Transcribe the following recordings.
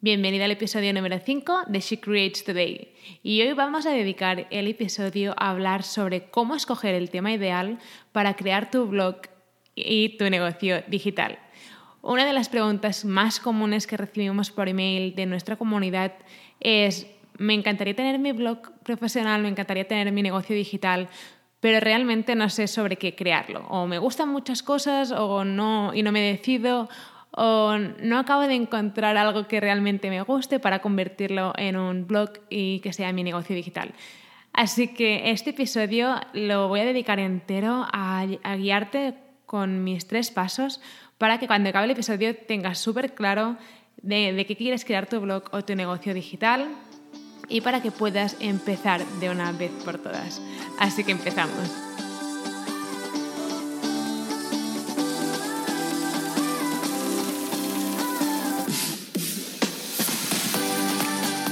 Bienvenida al episodio número 5 de She Creates Today. Y hoy vamos a dedicar el episodio a hablar sobre cómo escoger el tema ideal para crear tu blog y tu negocio digital. Una de las preguntas más comunes que recibimos por email de nuestra comunidad es, me encantaría tener mi blog profesional, me encantaría tener mi negocio digital, pero realmente no sé sobre qué crearlo. O me gustan muchas cosas o no y no me decido o no acabo de encontrar algo que realmente me guste para convertirlo en un blog y que sea mi negocio digital. Así que este episodio lo voy a dedicar entero a, guiarte con mis tres pasos para que cuando acabe el episodio tengas súper claro de, de qué quieres crear tu blog o tu negocio digital y para que puedas empezar de una vez por todas. Así que empezamos.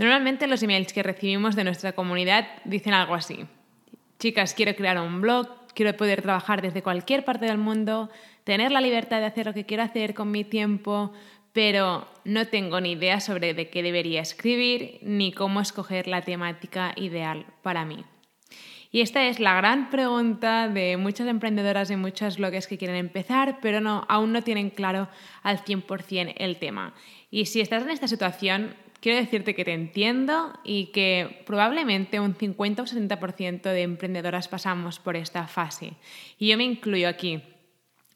Normalmente los emails que recibimos de nuestra comunidad dicen algo así. Chicas, quiero crear un blog, quiero poder trabajar desde cualquier parte del mundo, tener la libertad de hacer lo que quiero hacer con mi tiempo, pero no tengo ni idea sobre de qué debería escribir ni cómo escoger la temática ideal para mí. Y esta es la gran pregunta de muchas emprendedoras y muchos blogs que quieren empezar, pero no, aún no tienen claro al 100% el tema. Y si estás en esta situación, quiero decirte que te entiendo y que probablemente un 50 o 60% de emprendedoras pasamos por esta fase. Y yo me incluyo aquí.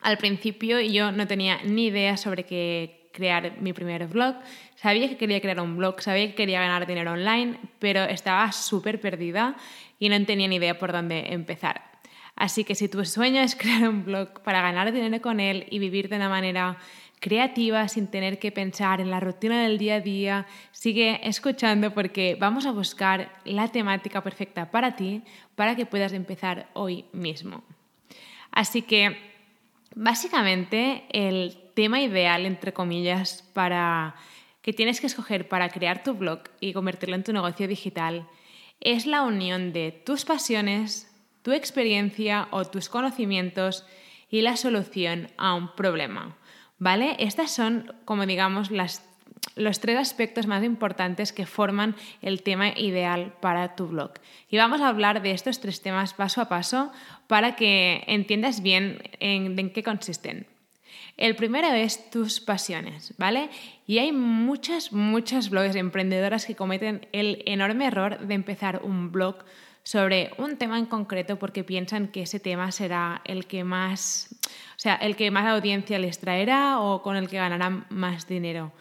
Al principio yo no tenía ni idea sobre qué crear mi primer blog. Sabía que quería crear un blog, sabía que quería ganar dinero online, pero estaba súper perdida y no tenía ni idea por dónde empezar. Así que si tu sueño es crear un blog para ganar dinero con él y vivir de una manera creativa sin tener que pensar en la rutina del día a día. Sigue escuchando porque vamos a buscar la temática perfecta para ti para que puedas empezar hoy mismo. Así que básicamente el tema ideal, entre comillas, para que tienes que escoger para crear tu blog y convertirlo en tu negocio digital es la unión de tus pasiones, tu experiencia o tus conocimientos y la solución a un problema. ¿Vale? Estas son, como digamos, los tres aspectos más importantes que forman el tema ideal para tu blog. Y vamos a hablar de estos tres temas paso a paso para que entiendas bien en, qué consisten. El primero es tus pasiones, ¿vale? Y hay muchas, muchas blogs emprendedoras que cometen el enorme error de empezar un blog sobre un tema en concreto porque piensan que ese tema será el que más, o sea, el que más audiencia les traerá o con el que ganarán más dinero.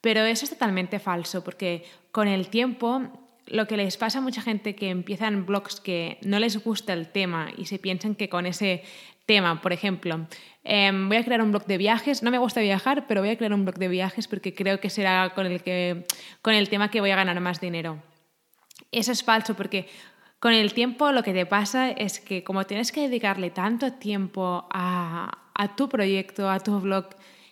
Pero eso es totalmente falso porque con el tiempo lo que les pasa a mucha gente que empiezan blogs que no les gusta el tema y se piensan que con ese tema, por ejemplo, em, voy a crear un blog de viajes, no me gusta viajar, pero voy a crear un blog de viajes porque creo que será con el, que, con el tema que voy a ganar más dinero. Eso es falso porque con el tiempo lo que te pasa es que como tienes que dedicarle tanto tiempo a, tu proyecto, a tu blog,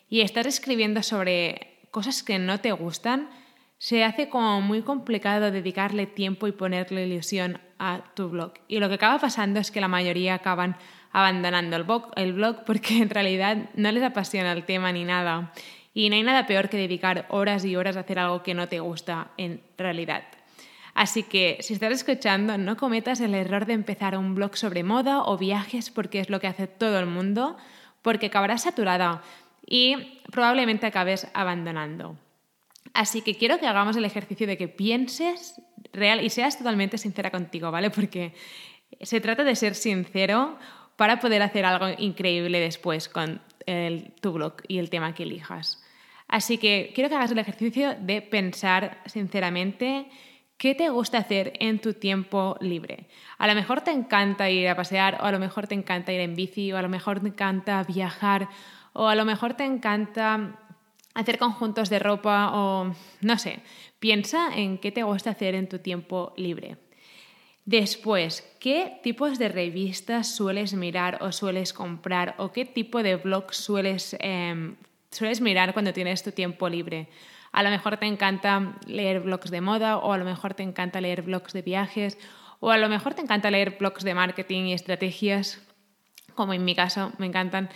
y estás escribiendo sobre cosas que no te gustan, se hace como muy complicado dedicarle tiempo y ponerle ilusión a tu blog. Y lo que acaba pasando es que la mayoría acaban abandonando el blog, el blog porque en realidad no les apasiona el tema ni nada. Y no hay nada peor que dedicar horas y horas a hacer algo que no te gusta en realidad. Así que si estás escuchando, no cometas el error de empezar un blog sobre moda o viajes porque es lo que hace todo el mundo, porque acabarás saturada y probablemente acabes abandonando. Así que quiero que hagamos el ejercicio de que pienses real y seas totalmente sincera contigo, ¿vale? Porque se trata de ser sincero para poder hacer algo increíble después con tu blog y el tema que elijas. Así que quiero que hagas el ejercicio de pensar sinceramente ¿Qué te gusta hacer en tu tiempo libre? A lo mejor te encanta ir a pasear, o a lo mejor te encanta ir en bici, o a lo mejor te encanta viajar, o a lo mejor te encanta hacer conjuntos de ropa o no sé, piensa en qué te gusta hacer en tu tiempo libre. Después, ¿qué tipos de revistas sueles mirar o sueles comprar o qué tipo de blogs sueles, em, sueles mirar cuando tienes tu tiempo libre? A lo mejor te encanta leer blogs de moda o a lo mejor te encanta leer blogs de viajes o a lo mejor te encanta leer blogs de marketing y estrategias, como en mi caso me encantan.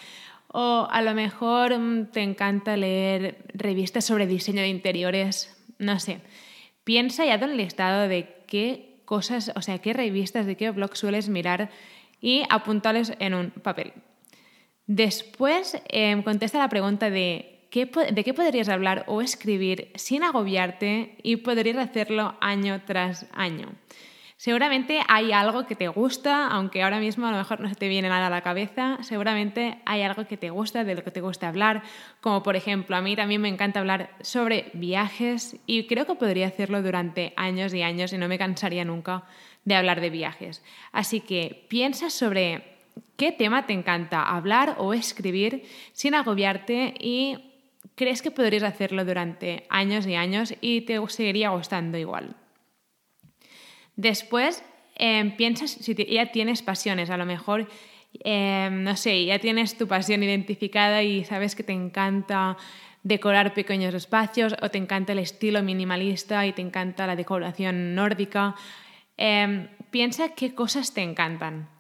O a lo mejor mm, te encanta leer revistas sobre diseño de interiores, no sé. Piensa ya en el listado de qué cosas, o sea, qué revistas, de qué blogs sueles mirar y apúntales en un papel. Después em, contesta la pregunta de de qué podrías hablar o escribir sin agobiarte y podrías hacerlo año tras año. Seguramente hay algo que te gusta, aunque ahora mismo a lo mejor no te viene nada a la cabeza, seguramente hay algo que te gusta, de lo que te gusta hablar, como por ejemplo a mí también me encanta hablar sobre viajes y creo que podría hacerlo durante años y años y no me cansaría nunca de hablar de viajes. Así que piensa sobre qué tema te encanta hablar o escribir sin agobiarte y crees que podrías hacerlo durante años y años y te seguiría gustando igual. Después em, piensas si ya tienes pasiones, a lo mejor, em, no sé, ya tienes tu pasión identificada y sabes que te encanta decorar pequeños espacios o te encanta el estilo minimalista y te encanta la decoración nórdica. Em, piensa qué cosas te encantan.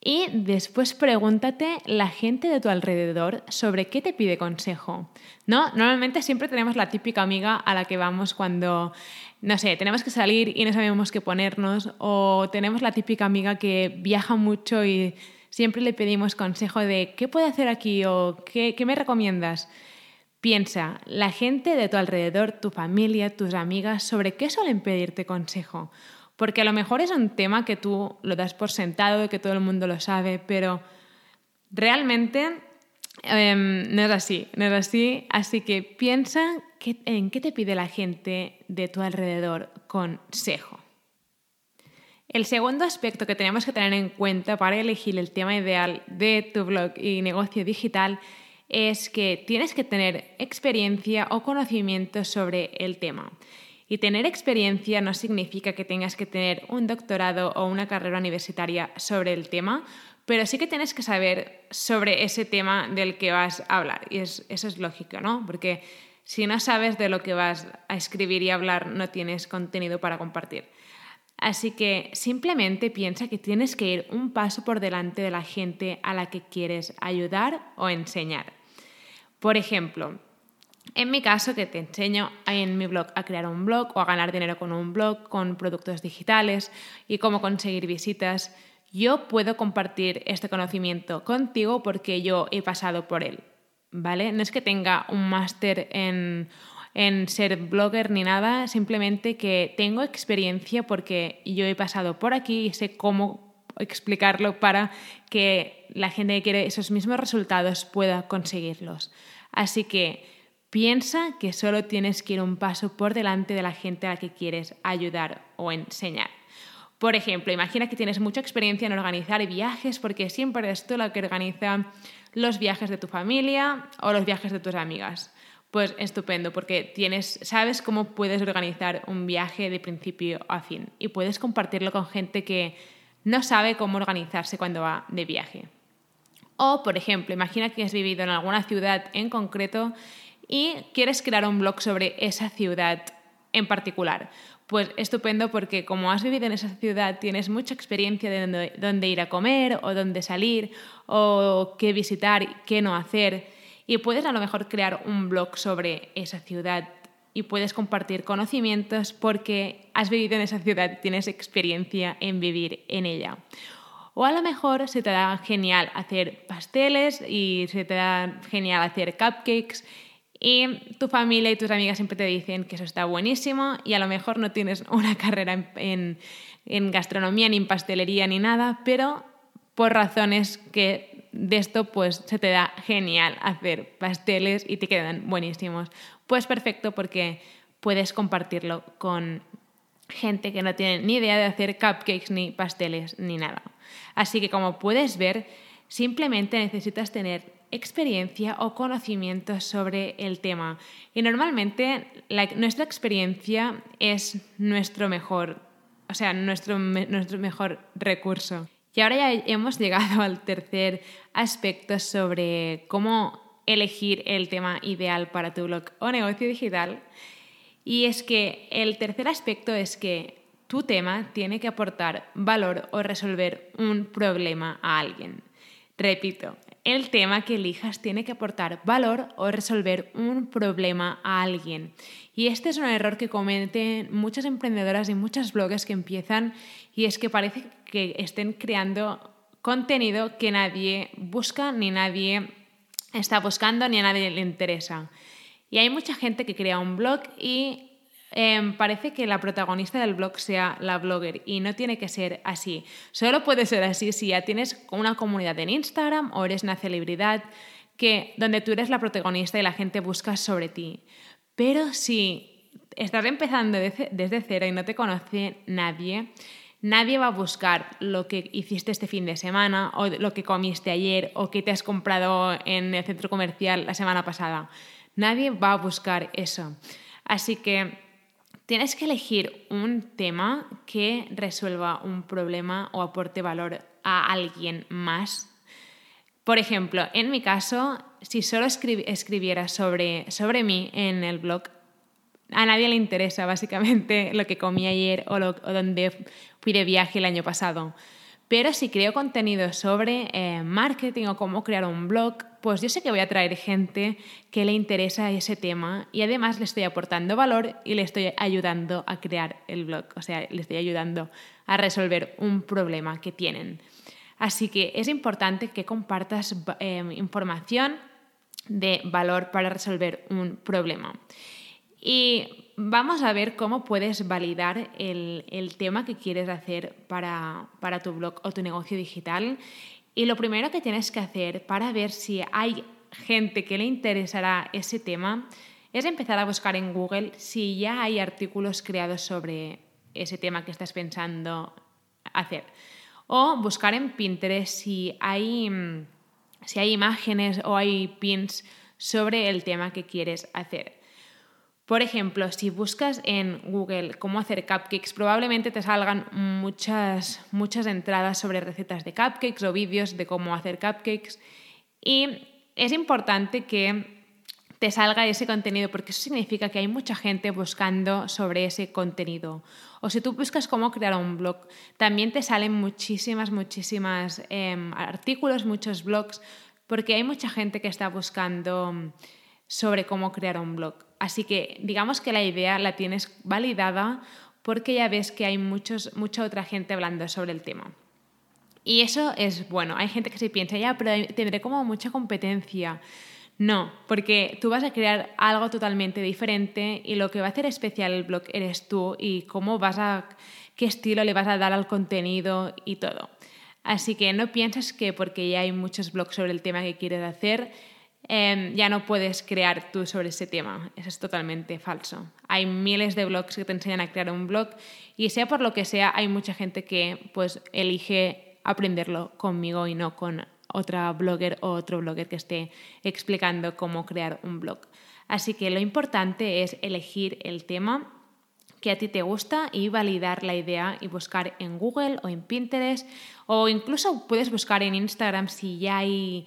Y después pregúntate la gente de tu alrededor sobre qué te pide consejo. ¿No? Normalmente siempre tenemos la típica amiga a la que vamos cuando no sé, tenemos que salir y no sabemos qué ponernos, o tenemos la típica amiga que viaja mucho y siempre le pedimos consejo de qué puedo hacer aquí o qué, qué me recomiendas. Piensa, la gente de tu alrededor, tu familia, tus amigas, sobre qué suelen pedirte consejo. Porque a lo mejor es un tema que tú lo das por sentado, que todo el mundo lo sabe, pero realmente Em, no es así, no es así. Así que piensa en qué te pide la gente de tu alrededor consejo. El segundo aspecto que tenemos que tener en cuenta para elegir el tema ideal de tu blog y negocio digital es que tienes que tener experiencia o conocimiento sobre el tema. Y tener experiencia no significa que tengas que tener un doctorado o una carrera universitaria sobre el tema, pero sí que tienes que saber sobre ese tema del que vas a hablar. Y eso es lógico, ¿no? Porque si no sabes de lo que vas a escribir y hablar, no tienes contenido para compartir. Así que simplemente piensa que tienes que ir un paso por delante de la gente a la que quieres ayudar o enseñar. Por ejemplo, en mi caso, que te enseño en mi blog a crear un blog o a ganar dinero con un blog, con productos digitales y cómo conseguir visitas, yo puedo compartir este conocimiento contigo porque yo he pasado por él, ¿vale? No es que tenga un máster en, en ser blogger ni nada, simplemente que tengo experiencia porque yo he pasado por aquí y sé cómo explicarlo para que la gente que quiere esos mismos resultados pueda conseguirlos. Así que piensa que solo tienes que ir un paso por delante de la gente a la que quieres ayudar o enseñar. Por ejemplo, imagina que tienes mucha experiencia en organizar viajes porque siempre eres tú la que organiza los viajes de tu familia o los viajes de tus amigas. Pues estupendo, porque tienes, sabes cómo puedes organizar un viaje de principio a fin y puedes compartirlo con gente que no sabe cómo organizarse cuando va de viaje. O, por ejemplo, imagina que has vivido en alguna ciudad en concreto y quieres crear un blog sobre esa ciudad en particular. Pues estupendo porque como has vivido en esa ciudad tienes mucha experiencia de dónde, ir a comer o dónde salir o qué visitar, qué no hacer y puedes a lo mejor crear un blog sobre esa ciudad y puedes compartir conocimientos porque has vivido en esa ciudad tienes experiencia en vivir en ella. O a lo mejor se te da genial hacer pasteles y se te da genial hacer cupcakes y tu familia y tus amigas siempre te dicen que eso está buenísimo y a lo mejor no tienes una carrera en, gastronomía, ni en pastelería, ni nada, pero por razones que de esto pues se te da genial hacer pasteles y te quedan buenísimos. Pues perfecto porque puedes compartirlo con gente que no tiene ni idea de hacer cupcakes ni pasteles ni nada. Así que como puedes ver, simplemente necesitas tener experiencia o conocimiento sobre el tema. Y normalmente nuestra experiencia es nuestro mejor, o sea, nuestro, nuestro mejor recurso. Y ahora ya hemos llegado al tercer aspecto sobre cómo elegir el tema ideal para tu blog o negocio digital. Y es que el tercer aspecto es que tu tema tiene que aportar valor o resolver un problema a alguien. Repito, el tema que elijas tiene que aportar valor o resolver un problema a alguien. Y este es un error que cometen muchas emprendedoras y muchas bloggers que empiezan y es que parece que estén creando contenido que nadie busca ni nadie está buscando ni a nadie le interesa. Y hay mucha gente que crea un blog y Em, parece que la protagonista del blog sea la blogger y no tiene que ser así. Solo puede ser así si ya tienes una comunidad en Instagram o eres una celebridad que, donde tú eres la protagonista y la gente busca sobre ti. Pero si estás empezando desde cero y no te conoce nadie, nadie va a buscar lo que hiciste este fin de semana o lo que comiste ayer o que te has comprado en el centro comercial la semana pasada. Nadie va a buscar eso. Así que Tienes que elegir un tema que resuelva un problema o aporte valor a alguien más. Por ejemplo, en mi caso, si solo escribiera sobre, sobre mí en el blog, a nadie le interesa básicamente lo que comí ayer o, lo, o dónde fui de viaje el año pasado. Pero si creo contenido sobre eh, marketing o cómo crear un blog, pues yo sé que voy a traer gente que le interesa ese tema y además le estoy aportando valor y le estoy ayudando a crear el blog, o sea, le estoy ayudando a resolver un problema que tienen. Así que es importante que compartas eh, información de valor para resolver un problema. Y vamos a ver cómo puedes validar el, tema que quieres hacer para, para tu blog o tu negocio digital. Y lo primero que tienes que hacer para ver si hay gente que le interesará ese tema es empezar a buscar en Google si ya hay artículos creados sobre ese tema que estás pensando hacer. O buscar en Pinterest si hay, si hay imágenes o hay pins sobre el tema que quieres hacer. Por ejemplo, si buscas en Google cómo hacer cupcakes, probablemente te salgan muchas, muchas entradas sobre recetas de cupcakes o vídeos de cómo hacer cupcakes. Y es importante que te salga ese contenido porque eso significa que hay mucha gente buscando sobre ese contenido. O si tú buscas cómo crear un blog, también te salen muchísimas, muchísimas em, artículos, muchos blogs, porque hay mucha gente que está buscando sobre cómo crear un blog. Así que digamos que la idea la tienes validada porque ya ves que hay muchos, mucha otra gente hablando sobre el tema. Y eso es bueno. Hay gente que se piensa, ya, pero tendré como mucha competencia. No, porque tú vas a crear algo totalmente diferente y lo que va a hacer especial el blog eres tú y cómo vas a, qué estilo le vas a dar al contenido y todo. Así que no pienses que porque ya hay muchos blogs sobre el tema que quieres hacer, Em, ya no puedes crear tú sobre ese tema. Eso es totalmente falso. Hay miles de blogs que te enseñan a crear un blog y sea por lo que sea, hay mucha gente que pues elige aprenderlo conmigo y no con otra blogger o otro blogger que esté explicando cómo crear un blog. Así que lo importante es elegir el tema que a ti te gusta y validar la idea y buscar en Google o en Pinterest o incluso puedes buscar en Instagram si ya hay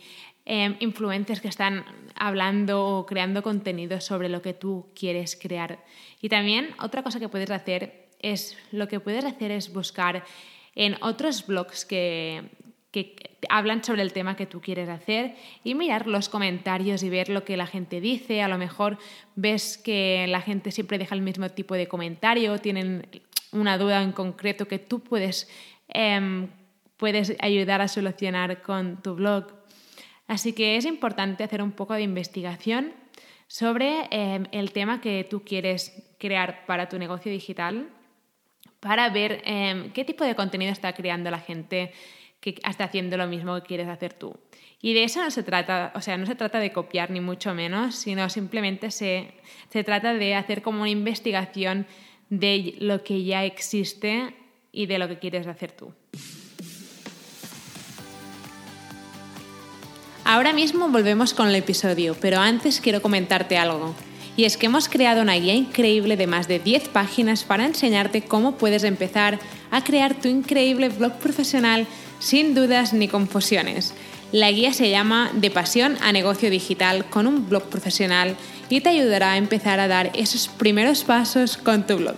Influencers que están hablando o creando contenido sobre lo que tú quieres crear. Y también otra cosa que puedes hacer es, lo que puedes hacer es buscar en otros blogs que, que hablan sobre el tema que tú quieres hacer y mirar los comentarios y ver lo que la gente dice. A lo mejor ves que la gente siempre deja el mismo tipo de comentario, tienen una duda en concreto que tú puedes, em, puedes ayudar a solucionar con tu blog. Así que es importante hacer un poco de investigación sobre em, el tema que tú quieres crear para tu negocio digital para ver em, qué tipo de contenido está creando la gente que está haciendo lo mismo que quieres hacer tú. Y de eso no se trata, o sea, no se trata de copiar ni mucho menos, sino simplemente se, se trata de hacer como una investigación de lo que ya existe y de lo que quieres hacer tú. Ahora mismo volvemos con el episodio, pero antes quiero comentarte algo. Y es que hemos creado una guía increíble de más de 10 páginas para enseñarte cómo puedes empezar a crear tu increíble blog profesional sin dudas ni confusiones. La guía se llama De pasión a negocio digital con un blog profesional y te ayudará a empezar a dar esos primeros pasos con tu blog.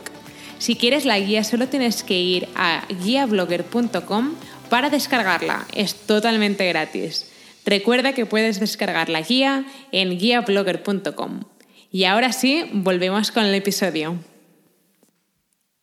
Si quieres la guía solo tienes que ir a guiablogger.com para descargarla. Es totalmente gratis. Recuerda que puedes descargar la guía en guiablogger.com. Y ahora sí, volvemos con el episodio.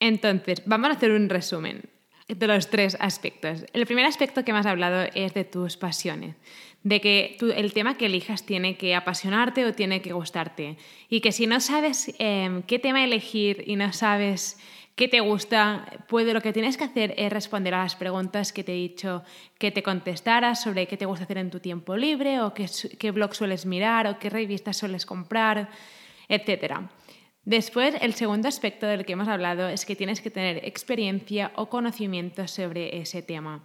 Entonces, vamos a hacer un resumen de los tres aspectos. El primer aspecto que has hablado es de tus pasiones, de que el tema que elijas tiene que apasionarte o tiene que gustarte. Y que si no sabes em, qué tema elegir y no sabes qué te gusta, pues lo que tienes que hacer es responder a las preguntas que te he dicho que te contestaras sobre qué te gusta hacer en tu tiempo libre o qué, qué blog sueles mirar o qué revistas sueles comprar, etc. Después, el segundo aspecto del que hemos hablado es que tienes que tener experiencia o conocimiento sobre ese tema.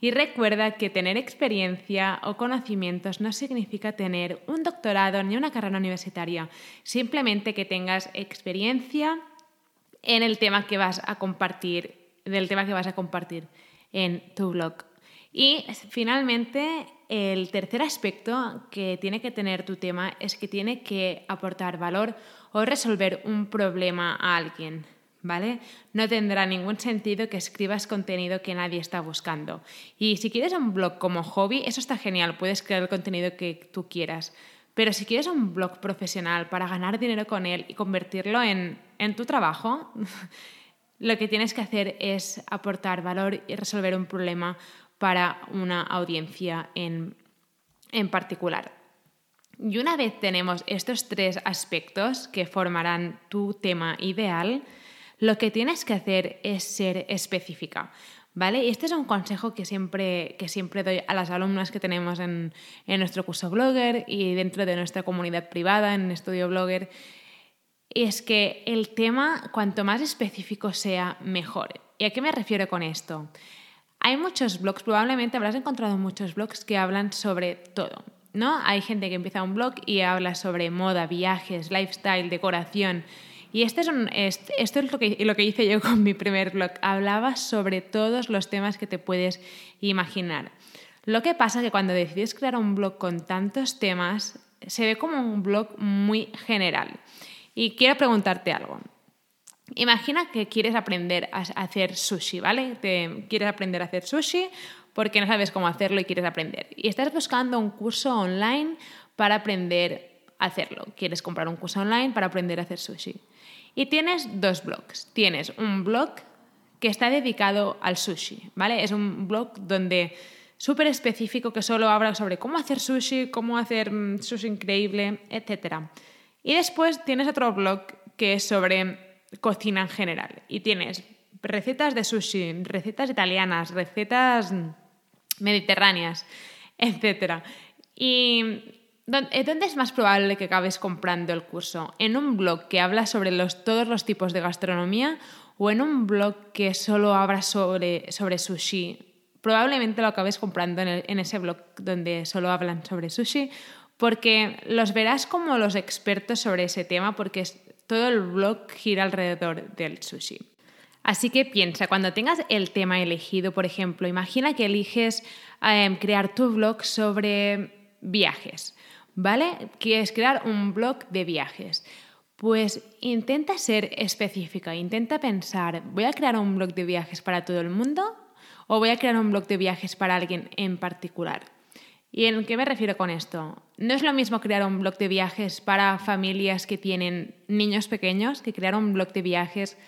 Y recuerda que tener experiencia o conocimientos no significa tener un doctorado ni una carrera universitaria, simplemente que tengas experiencia en el tema que vas a compartir, del tema que vas a compartir en tu blog. Y finalmente, el tercer aspecto que tiene que tener tu tema es que tiene que aportar valor o resolver un problema a alguien. ¿Vale? No tendrá ningún sentido que escribas contenido que nadie está buscando. Y si quieres un blog como hobby, eso está genial, puedes crear el contenido que tú quieras. Pero si quieres un blog profesional para ganar dinero con él y convertirlo en, tu trabajo, lo que tienes que hacer es aportar valor y resolver un problema para una audiencia en, en particular. Y una vez tenemos estos tres aspectos que formarán tu tema ideal, lo que tienes que hacer es ser específica. ¿Vale? Y este es un consejo que siempre, que siempre doy a las alumnas que tenemos en, nuestro curso Blogger y dentro de nuestra comunidad privada en Estudio Blogger. Es que el tema, cuanto más específico sea, mejor. ¿Y a qué me refiero con esto? Hay muchos blogs, probablemente habrás encontrado muchos blogs que hablan sobre todo. ¿no? Hay gente que empieza un blog y habla sobre moda, viajes, lifestyle, decoración y este es esto es lo que, lo que hice yo con mi primer blog. Hablaba sobre todos los temas que te puedes imaginar. Lo que pasa es que cuando decides crear un blog con tantos temas, se ve como un blog muy general. Y quiero preguntarte algo. Imagina que quieres aprender a hacer sushi, ¿vale? Te, quieres aprender a hacer sushi porque no sabes cómo hacerlo y quieres aprender. Y estás buscando un curso online para aprender a hacerlo. Quieres comprar un curso online para aprender a hacer sushi. Y tienes dos blogs. Tienes un blog que está dedicado al sushi, ¿vale? Es un blog donde súper específico que solo habla sobre cómo hacer sushi, cómo hacer mm, sushi increíble, etc. Y después tienes otro blog que es sobre cocina en general. Y tienes recetas de sushi, recetas italianas, recetas mediterráneas, etc. Y eh, ¿Dónde es más probable que acabes comprando el curso? ¿En un blog que habla sobre todos los tipos de gastronomía o en un blog que solo habla sobre, sobre sushi? Probablemente lo acabes comprando en, ese blog donde solo hablan sobre sushi porque los verás como los expertos sobre ese tema porque todo el blog gira alrededor del sushi. Así que piensa, cuando tengas el tema elegido, por ejemplo, imagina que eliges eh, crear tu blog sobre viajes. ¿vale? Quieres crear un blog de viajes. Pues intenta ser específica, intenta pensar, ¿voy a crear un blog de viajes para todo el mundo o voy a crear un blog de viajes para alguien en particular? ¿Y en qué me refiero con esto? No es lo mismo crear un blog de viajes para familias que tienen niños pequeños que crear un blog de viajes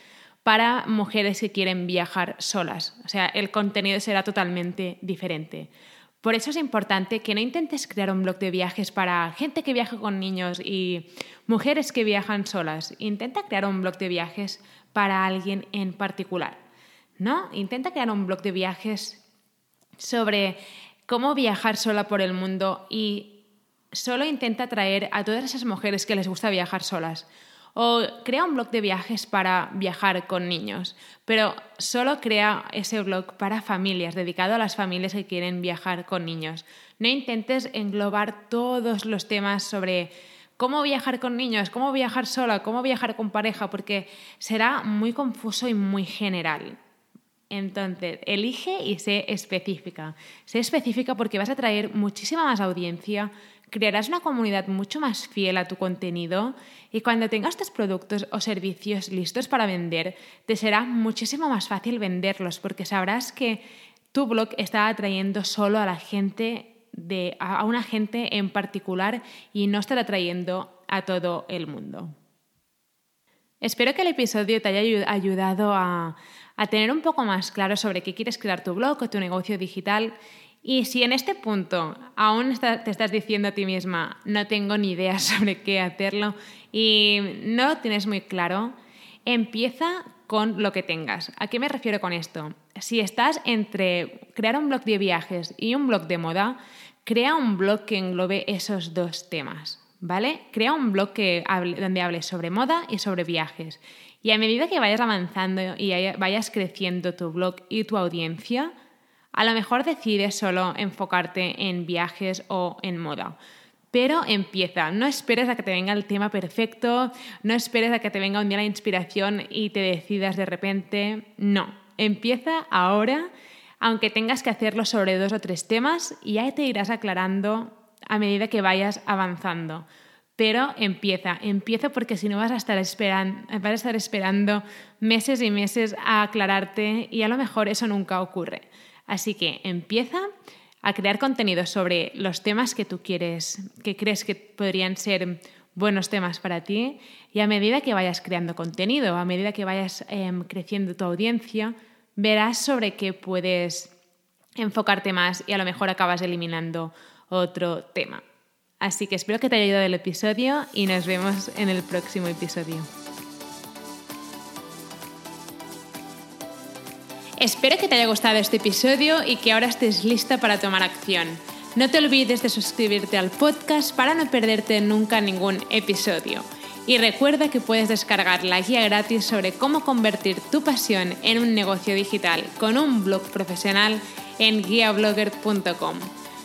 para mujeres que quieren viajar solas. O sea, el contenido será totalmente diferente. Por eso es importante que no intentes crear un blog de viajes para gente que viaja con niños y mujeres que viajan solas. Intenta crear un blog de viajes para alguien en particular. ¿No? Intenta crear un blog de viajes sobre cómo viajar sola por el mundo y solo intenta atraer a todas esas mujeres que les gusta viajar solas. O crea un blog de viajes para viajar con niños, pero solo crea ese blog para familias, dedicado a las familias que quieren viajar con niños. No intentes englobar todos los temas sobre cómo viajar con niños, cómo viajar sola, cómo viajar con pareja, porque será muy confuso y muy general. Entonces, elige y sé específica. Sé específica porque vas a traer muchísima más audiencia, crearás una comunidad mucho más fiel a tu contenido y cuando tengas tus productos o servicios listos para vender, te será muchísimo más fácil venderlos porque sabrás que tu blog está atrayendo solo a la gente de, a una gente en particular y no estará atrayendo a todo el mundo. Espero que el episodio te haya ayudado a, a tener un poco más claro sobre qué quieres crear tu blog o tu negocio digital. Y si en este punto aún te estás diciendo a ti misma, no tengo ni idea sobre qué hacerlo y no lo tienes muy claro, empieza con lo que tengas. ¿A qué me refiero con esto? Si estás entre crear un blog de viajes y un blog de moda, crea un blog que englobe esos dos temas. ¿Vale? Crea un blog que donde hables sobre moda y sobre viajes. Y a medida que vayas avanzando y vayas creciendo tu blog y tu audiencia, a lo mejor decides solo enfocarte en viajes o en moda. Pero empieza, no esperes a que te venga el tema perfecto, no esperes a que te venga un día la inspiración y te decidas de repente. No, empieza ahora, aunque tengas que hacerlo sobre dos o tres temas, y ahí te irás aclarando a medida que vayas avanzando. Pero empieza, empieza porque si no vas a estar esperando, vas a estar esperando meses y meses a aclararte y a lo mejor eso nunca ocurre. Así que empieza a crear contenido sobre los temas que tú quieres, que crees que podrían ser buenos temas para ti y a medida que vayas creando contenido, a medida que vayas em, creciendo tu audiencia, verás sobre qué puedes enfocarte más y a lo mejor acabas eliminando otro tema. Así que espero que te haya ayudado el episodio y nos vemos en el próximo episodio. Espero que te haya gustado este episodio y que ahora estés lista para tomar acción. No te olvides de suscribirte al podcast para no perderte nunca ningún episodio. Y recuerda que puedes descargar la guía gratis sobre cómo convertir tu pasión en un negocio digital con un blog profesional en guiablogger.com.